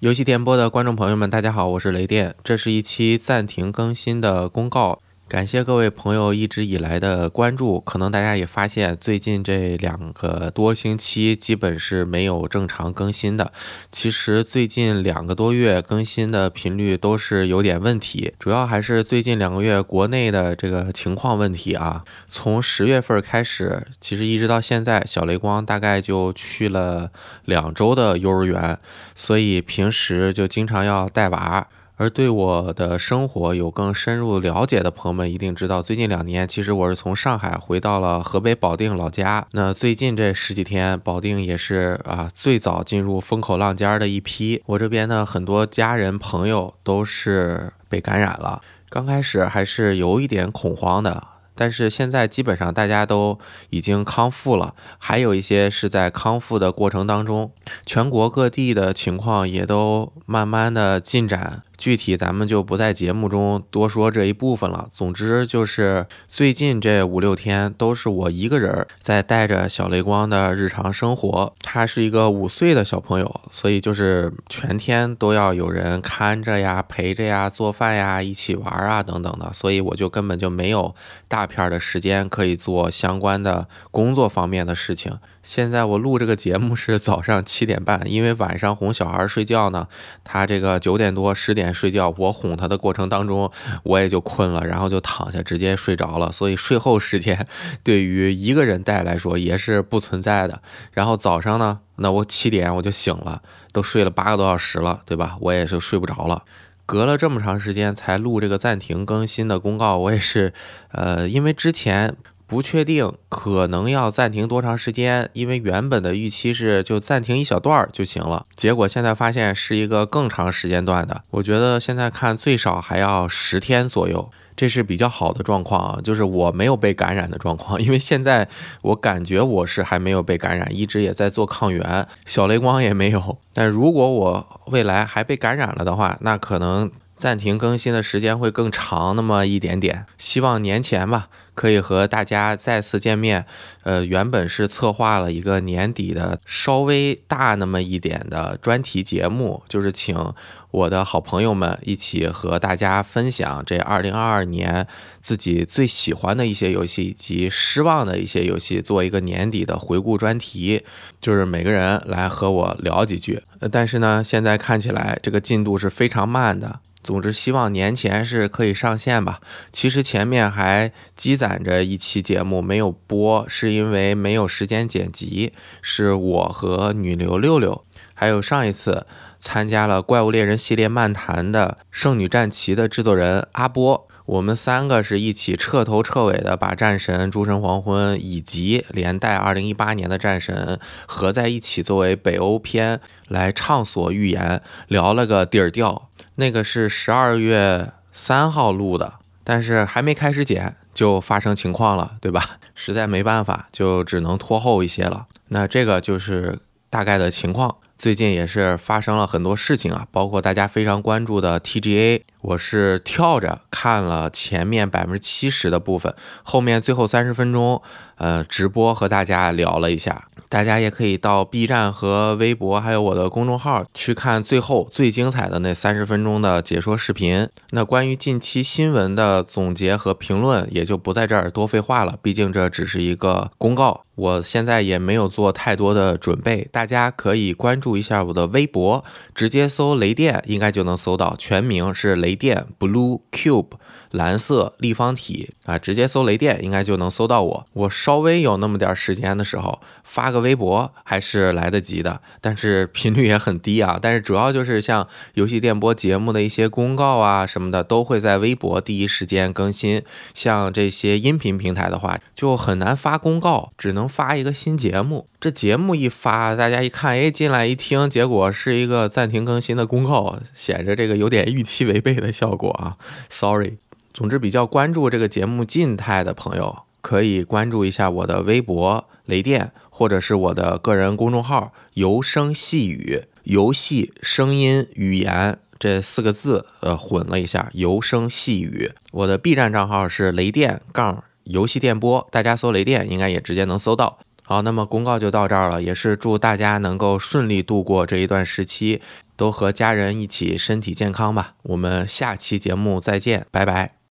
游戏电波的观众朋友们，大家好，我是雷电，这是一期暂停更新的公告。感谢各位朋友一直以来的关注，可能大家也发现最近这两个多星期基本是没有正常更新的。其实最近两个多月更新的频率都是有点问题，主要还是最近两个月国内的这个情况问题啊。从十月份开始，其实一直到现在，小雷光大概就去了两周的幼儿园，所以平时就经常要带娃。而对我的生活有更深入了解的朋友们一定知道，最近两年其实我是从上海回到了河北保定老家。那最近这十几天，保定也是啊最早进入风口浪尖的一批。我这边呢，很多家人朋友都是被感染了，刚开始还是有一点恐慌的。但是现在基本上大家都已经康复了，还有一些是在康复的过程当中。全国各地的情况也都慢慢的进展。具体咱们就不在节目中多说这一部分了。总之就是最近这五六天都是我一个人在带着小雷光的日常生活。他是一个五岁的小朋友，所以就是全天都要有人看着呀、陪着呀、做饭呀、一起玩啊等等的。所以我就根本就没有大片的时间可以做相关的工作方面的事情。现在我录这个节目是早上七点半，因为晚上哄小孩睡觉呢，他这个九点多十点睡觉，我哄他的过程当中，我也就困了，然后就躺下直接睡着了，所以睡后时间对于一个人带来说也是不存在的。然后早上呢，那我七点我就醒了，都睡了八个多小时了，对吧？我也是睡不着了，隔了这么长时间才录这个暂停更新的公告，我也是，呃，因为之前。不确定可能要暂停多长时间，因为原本的预期是就暂停一小段儿就行了，结果现在发现是一个更长时间段的。我觉得现在看最少还要十天左右，这是比较好的状况啊，就是我没有被感染的状况。因为现在我感觉我是还没有被感染，一直也在做抗原，小雷光也没有。但如果我未来还被感染了的话，那可能。暂停更新的时间会更长那么一点点，希望年前吧可以和大家再次见面。呃，原本是策划了一个年底的稍微大那么一点的专题节目，就是请我的好朋友们一起和大家分享这2022年自己最喜欢的一些游戏以及失望的一些游戏，做一个年底的回顾专题，就是每个人来和我聊几句。但是呢，现在看起来这个进度是非常慢的。总之，希望年前是可以上线吧。其实前面还积攒着一期节目没有播，是因为没有时间剪辑。是我和女流六六，还有上一次参加了《怪物猎人》系列漫谈的《圣女战旗》的制作人阿波，我们三个是一起彻头彻尾的把《战神》《诸神黄昏》以及连带2018年的《战神》合在一起，作为北欧篇来畅所欲言，聊了个底儿掉。那个是十二月三号录的，但是还没开始剪就发生情况了，对吧？实在没办法，就只能拖后一些了。那这个就是大概的情况。最近也是发生了很多事情啊，包括大家非常关注的 TGA，我是跳着看了前面百分之七十的部分，后面最后三十分钟。呃，直播和大家聊了一下，大家也可以到 B 站和微博，还有我的公众号去看最后最精彩的那三十分钟的解说视频。那关于近期新闻的总结和评论，也就不在这儿多废话了，毕竟这只是一个公告。我现在也没有做太多的准备，大家可以关注一下我的微博，直接搜雷电应该就能搜到，全名是雷电 Blue Cube。蓝色立方体啊，直接搜雷电应该就能搜到我。我稍微有那么点时间的时候，发个微博还是来得及的，但是频率也很低啊。但是主要就是像游戏电波节目的一些公告啊什么的，都会在微博第一时间更新。像这些音频平台的话，就很难发公告，只能发一个新节目。这节目一发，大家一看，哎，进来一听，结果是一个暂停更新的公告，显着这个有点预期违背的效果啊。Sorry。总之，比较关注这个节目静态的朋友，可以关注一下我的微博雷电，或者是我的个人公众号“游声细语”，游戏、声音、语言这四个字，呃，混了一下，游声细语。我的 B 站账号是雷电杠游戏电波，大家搜雷电应该也直接能搜到。好，那么公告就到这儿了，也是祝大家能够顺利度过这一段时期。都和家人一起身体健康吧。我们下期节目再见，拜拜。